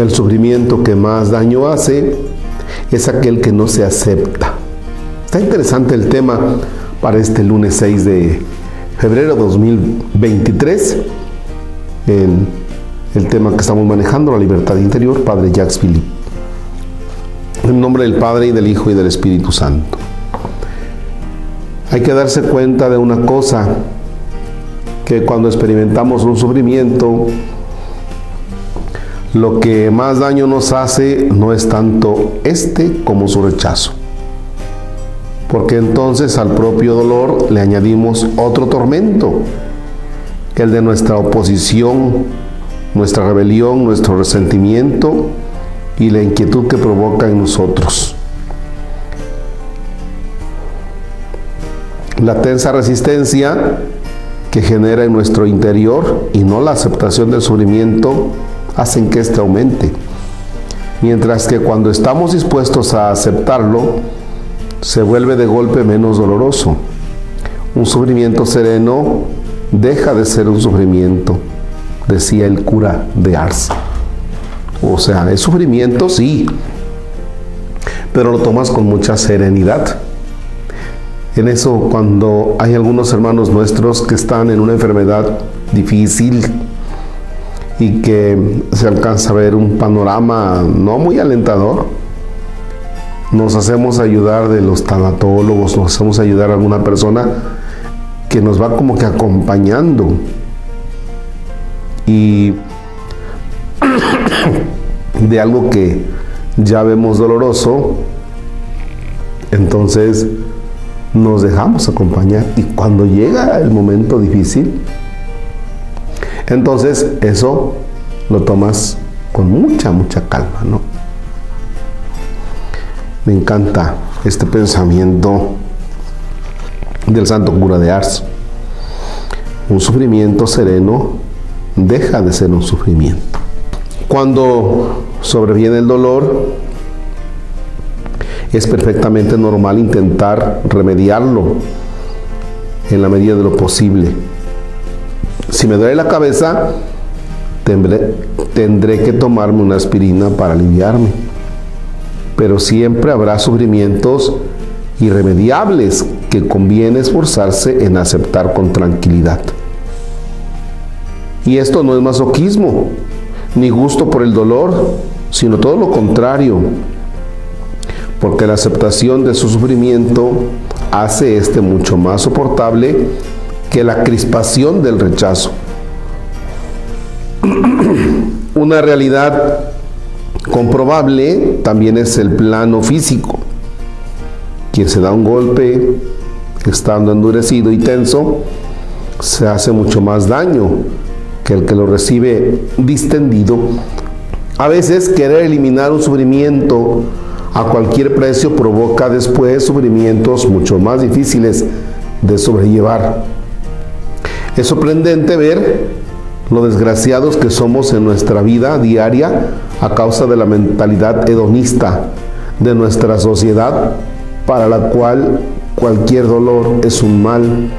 El sufrimiento que más daño hace es aquel que no se acepta. Está interesante el tema para este lunes 6 de febrero 2023. El, el tema que estamos manejando, la libertad interior, Padre Jacques Philippe. En nombre del Padre y del Hijo y del Espíritu Santo. Hay que darse cuenta de una cosa, que cuando experimentamos un sufrimiento, lo que más daño nos hace no es tanto este como su rechazo. Porque entonces al propio dolor le añadimos otro tormento, el de nuestra oposición, nuestra rebelión, nuestro resentimiento y la inquietud que provoca en nosotros. La tensa resistencia que genera en nuestro interior y no la aceptación del sufrimiento hacen que éste aumente. Mientras que cuando estamos dispuestos a aceptarlo, se vuelve de golpe menos doloroso. Un sufrimiento sereno deja de ser un sufrimiento, decía el cura de Ars. O sea, es sufrimiento, sí, pero lo tomas con mucha serenidad. En eso, cuando hay algunos hermanos nuestros que están en una enfermedad difícil y que se alcanza a ver un panorama no muy alentador, nos hacemos ayudar de los tanatólogos, nos hacemos ayudar a alguna persona que nos va como que acompañando. Y de algo que ya vemos doloroso, entonces nos dejamos acompañar y cuando llega el momento difícil, entonces eso lo tomas con mucha, mucha calma, ¿no? Me encanta este pensamiento del santo cura de Ars. Un sufrimiento sereno deja de ser un sufrimiento. Cuando sobreviene el dolor, es perfectamente normal intentar remediarlo en la medida de lo posible. Si me duele la cabeza, tendré, que tomarme una aspirina para aliviarme. Pero siempre habrá sufrimientos irremediables que conviene esforzarse en aceptar con tranquilidad. Y esto no es masoquismo, ni gusto por el dolor, sino todo lo contrario, porque la aceptación de su sufrimiento hace este mucho más soportable que la crispación del rechazo. Una realidad comprobable también es el plano físico. Quien se da un golpe estando endurecido y tenso, se hace mucho más daño que el que lo recibe distendido. A veces querer eliminar un sufrimiento a cualquier precio provoca después sufrimientos mucho más difíciles de sobrellevar. Es sorprendente ver lo desgraciados que somos en nuestra vida diaria a causa de la mentalidad hedonista de nuestra sociedad para la cual cualquier dolor es un mal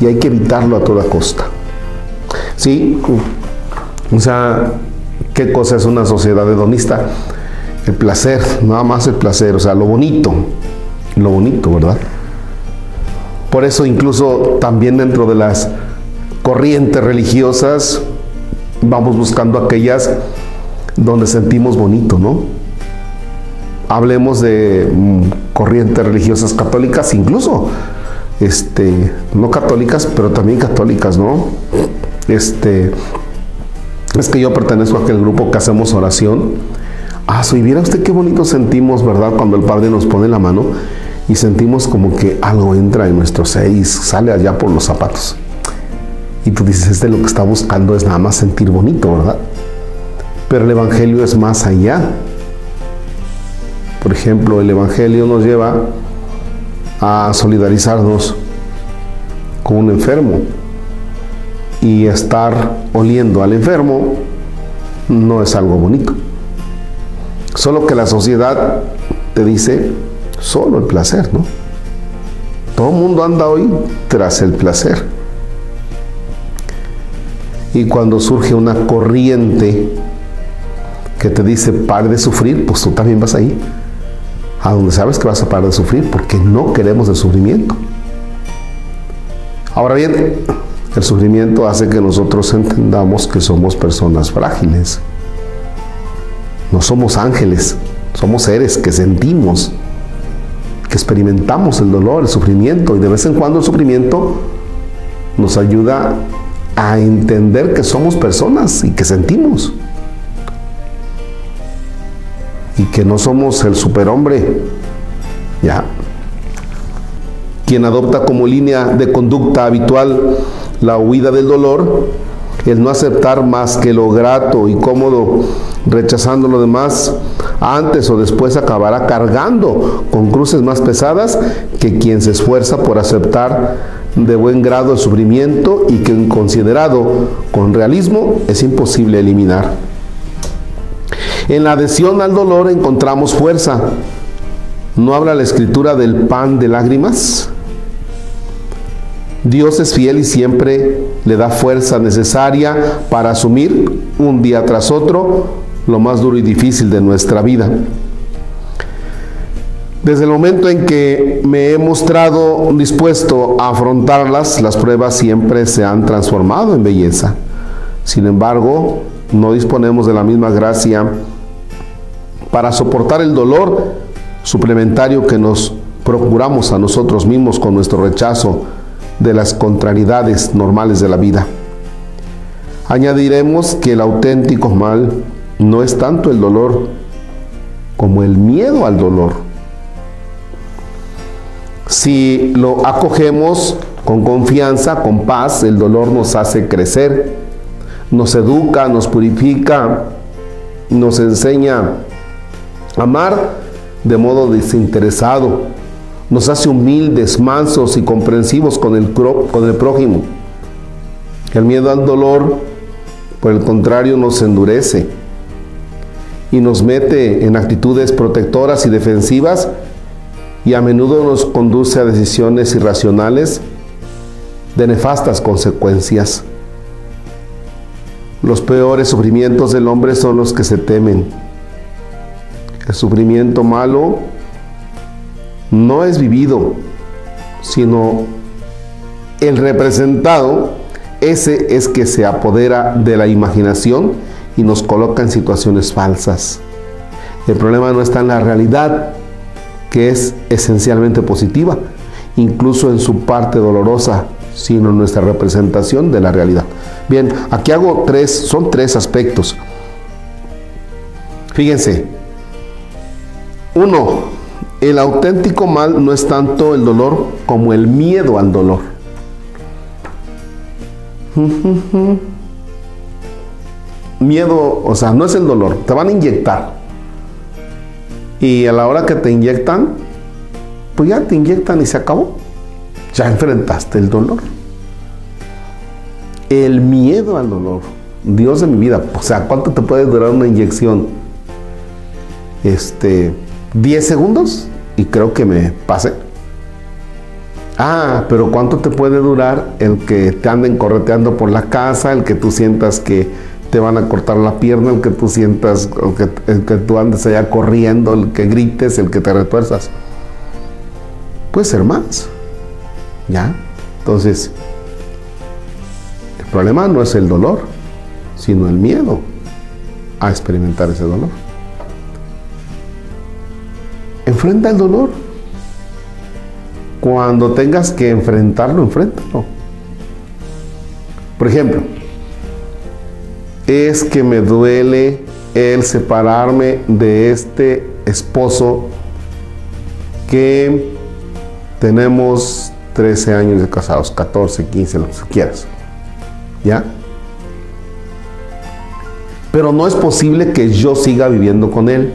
y hay que evitarlo a toda costa. ¿Sí? O sea, ¿qué cosa es una sociedad hedonista? El placer, nada más el placer, o sea, lo bonito, lo bonito, ¿verdad? Por eso incluso también dentro de las corrientes religiosas vamos buscando aquellas donde sentimos bonito, ¿no? Hablemos de mm, corrientes religiosas católicas, incluso este, no católicas, pero también católicas, ¿no? Este, es que yo pertenezco a aquel grupo que hacemos oración Ah, y viera usted qué bonito sentimos, ¿verdad? Cuando el Padre nos pone la mano y sentimos como que algo entra en nuestro ser y sale allá por los zapatos. Y tú dices, este lo que está buscando es nada más sentir bonito, ¿verdad? Pero el Evangelio es más allá. Por ejemplo, el Evangelio nos lleva a solidarizarnos con un enfermo y estar oliendo al enfermo no es algo bonito. Solo que la sociedad te dice solo el placer, ¿no? Todo el mundo anda hoy tras el placer. Y cuando surge una corriente que te dice pare de sufrir, pues tú también vas ahí. A donde sabes que vas a parar de sufrir porque no queremos el sufrimiento. Ahora bien, el sufrimiento hace que nosotros entendamos que somos personas frágiles. No somos ángeles, somos seres que sentimos, que experimentamos el dolor, el sufrimiento y de vez en cuando el sufrimiento nos ayuda a entender que somos personas y que sentimos. Y que no somos el superhombre. Ya. Quien adopta como línea de conducta habitual la huida del dolor, el no aceptar más que lo grato y cómodo, rechazando lo demás, antes o después acabará cargando con cruces más pesadas que quien se esfuerza por aceptar de buen grado el sufrimiento y que considerado con realismo es imposible eliminar. En la adhesión al dolor encontramos fuerza. ¿No habla la escritura del pan de lágrimas? Dios es fiel y siempre le da fuerza necesaria para asumir un día tras otro lo más duro y difícil de nuestra vida. Desde el momento en que me he mostrado dispuesto a afrontarlas, las pruebas siempre se han transformado en belleza. Sin embargo, no disponemos de la misma gracia para soportar el dolor suplementario que nos procuramos a nosotros mismos con nuestro rechazo de las contrariedades normales de la vida. Añadiremos que el auténtico mal no es tanto el dolor como el miedo al dolor. Si lo acogemos con confianza, con paz, el dolor nos hace crecer, nos educa, nos purifica, nos enseña a amar de modo desinteresado, nos hace humildes, mansos y comprensivos con el, con el prójimo. El miedo al dolor, por el contrario, nos endurece y nos mete en actitudes protectoras y defensivas y a menudo nos conduce a decisiones irracionales de nefastas consecuencias. Los peores sufrimientos del hombre son los que se temen. El sufrimiento malo no es vivido, sino el representado, ese es que se apodera de la imaginación y nos coloca en situaciones falsas. El problema no está en la realidad, que es esencialmente positiva, incluso en su parte dolorosa, sino nuestra representación de la realidad. Bien, aquí hago tres, son tres aspectos. Fíjense, uno, el auténtico mal no es tanto el dolor como el miedo al dolor. Miedo, o sea, no es el dolor, te van a inyectar. Y a la hora que te inyectan, pues ya te inyectan y se acabó. Ya enfrentaste el dolor. El miedo al dolor. Dios de mi vida, o sea, ¿cuánto te puede durar una inyección? Este, 10 segundos y creo que me pase. Ah, pero ¿cuánto te puede durar el que te anden correteando por la casa, el que tú sientas que te van a cortar la pierna, el que tú sientas, el que, tú andes allá corriendo, el que grites, el que te retuerzas? Puede ser más. ¿Ya? Entonces, el problema no es el dolor, sino el miedo a experimentar ese dolor. Enfrenta el dolor. Cuando tengas que enfrentarlo, enfréntalo. Por ejemplo, es que me duele el separarme de este esposo que tenemos 13 años de casados, 14, 15, lo que quieras. ¿Ya? Pero no es posible que yo siga viviendo con él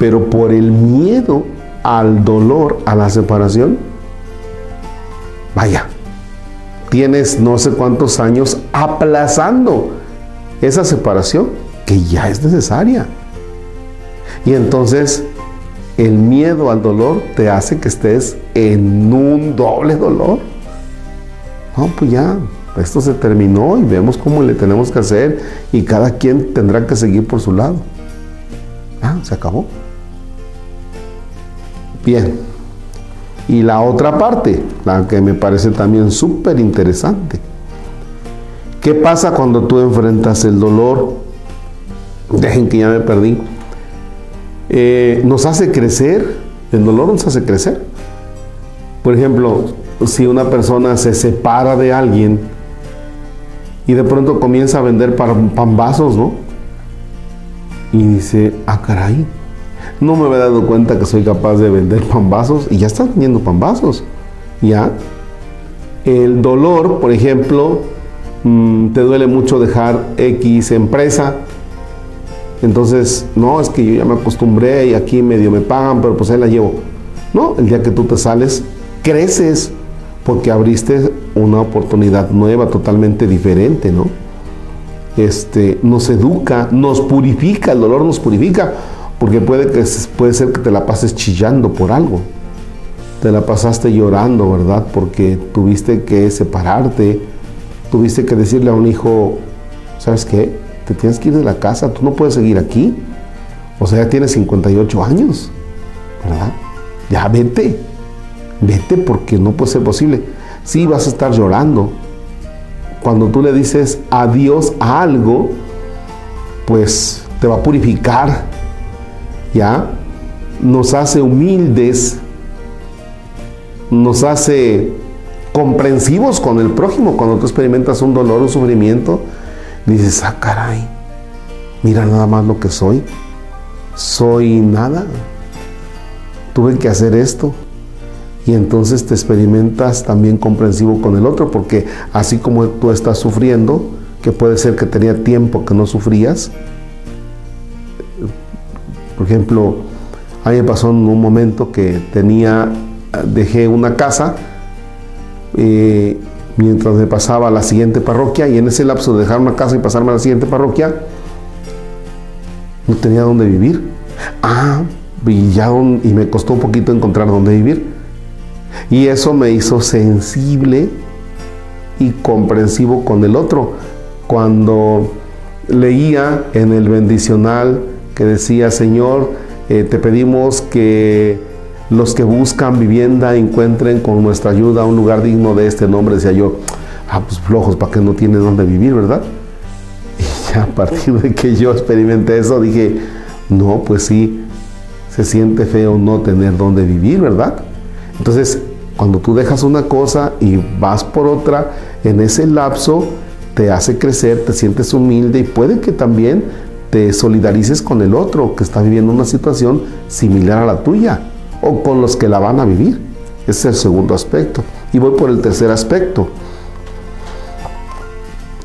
pero por el miedo al dolor, a la separación, vaya, tienes no sé cuántos años aplazando esa separación que ya es necesaria. Y entonces el miedo al dolor te hace que estés en un doble dolor. No, pues ya, esto se terminó y vemos cómo le tenemos que hacer y cada quien tendrá que seguir por su lado. Ah, se acabó. Bien. Y la otra parte, la que me parece también súper interesante. ¿Qué pasa cuando tú enfrentas el dolor? Dejen que ya me perdí. Eh, nos hace crecer, el dolor nos hace crecer. Por ejemplo, si una persona se separa de alguien y de pronto comienza a vender pambazos, ¿no? Y dice, ah, caray, no me había dado cuenta que soy capaz de vender pambazos y ya estás vendiendo pambazos. ¿Ya? El dolor, por ejemplo, mm, te duele mucho dejar X empresa. Entonces, no, es que yo ya me acostumbré y aquí medio me pagan, pero pues ahí la llevo. No, el día que tú te sales, creces porque abriste una oportunidad nueva, totalmente diferente, ¿no? Este, nos educa, nos purifica, el dolor nos purifica, porque puede, que, puede ser que te la pases chillando por algo, te la pasaste llorando, ¿verdad? Porque tuviste que separarte, tuviste que decirle a un hijo, ¿sabes qué? Te tienes que ir de la casa, tú no puedes seguir aquí. O sea, ya tienes 58 años, ¿verdad? Ya vete, vete porque no puede ser posible. Sí, vas a estar llorando. Cuando tú le dices adiós a algo, pues te va a purificar, ¿ya? Nos hace humildes, nos hace comprensivos con el prójimo. Cuando tú experimentas un dolor, un sufrimiento, dices, ah, caray, mira nada más lo que soy. Soy nada. Tuve que hacer esto. Y entonces te experimentas también comprensivo con el otro, porque así como tú estás sufriendo, que puede ser que tenía tiempo que no sufrías, por ejemplo, a mí me pasó en un momento que tenía, dejé una casa eh, mientras me pasaba a la siguiente parroquia y en ese lapso de dejar una casa y pasarme a la siguiente parroquia, no tenía dónde vivir. Ah, y, y me costó un poquito encontrar dónde vivir. Y eso me hizo sensible y comprensivo con el otro. Cuando leía en el bendicional que decía, Señor, eh, te pedimos que los que buscan vivienda encuentren con nuestra ayuda un lugar digno de este nombre. Decía yo, ah, pues flojos, ¿para que no tienen dónde vivir, verdad? Y ya a partir de que yo experimenté eso, dije, no, pues sí, se siente feo no tener dónde vivir, ¿verdad? Entonces, cuando tú dejas una cosa y vas por otra, en ese lapso te hace crecer, te sientes humilde y puede que también te solidarices con el otro que está viviendo una situación similar a la tuya o con los que la van a vivir. Ese es el segundo aspecto. Y voy por el tercer aspecto.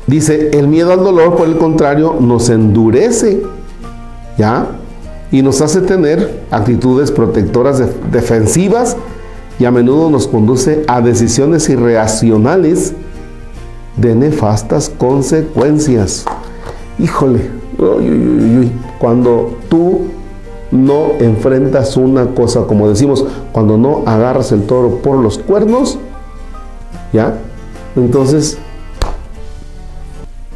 Dice, el miedo al dolor, por el contrario, nos endurece, ¿ya? Y nos hace tener actitudes protectoras defensivas y a menudo nos conduce a decisiones irracionales de nefastas consecuencias. Híjole, cuando tú no enfrentas una cosa, como decimos, cuando no agarras el toro por los cuernos, ¿ya? Entonces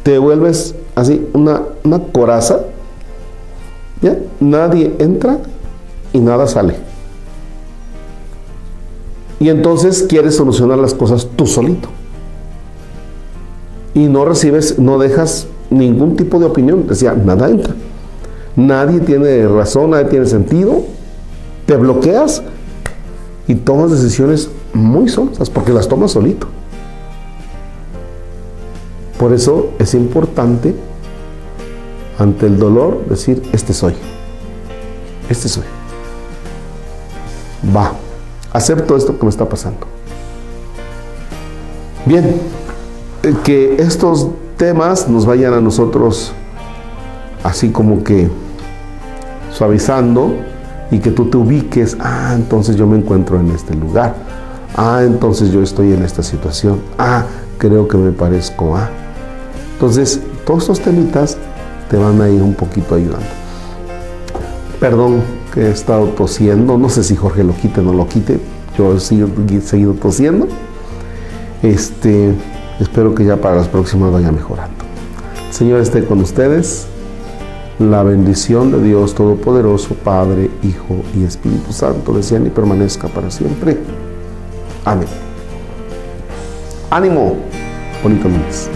te vuelves así, una, una coraza, ¿ya? Nadie entra y nada sale. Y entonces quieres solucionar las cosas tú solito. Y no recibes, no dejas ningún tipo de opinión. Decía, nada entra. Nadie tiene razón, nadie tiene sentido. Te bloqueas y tomas decisiones muy solas, porque las tomas solito. Por eso es importante ante el dolor decir, este soy. Este soy. Va, acepto esto que me está pasando. Bien, eh, que estos temas nos vayan a nosotros así como que suavizando y que tú te ubiques, ah, entonces yo me encuentro en este lugar, ah, entonces yo estoy en esta situación, ah, creo que me parezco a. Entonces, todos estos temitas te van a ir un poquito ayudando. Perdón que he estado tosiendo, no sé si Jorge lo quite o no lo quite, yo he seguido, tosiendo. Este, espero que ya para las próximas vaya mejorando. Señor esté con ustedes. La bendición de Dios Todopoderoso, Padre, Hijo y Espíritu Santo, descienda y permanezca para siempre. Amén. Ánimo, bonito lunes.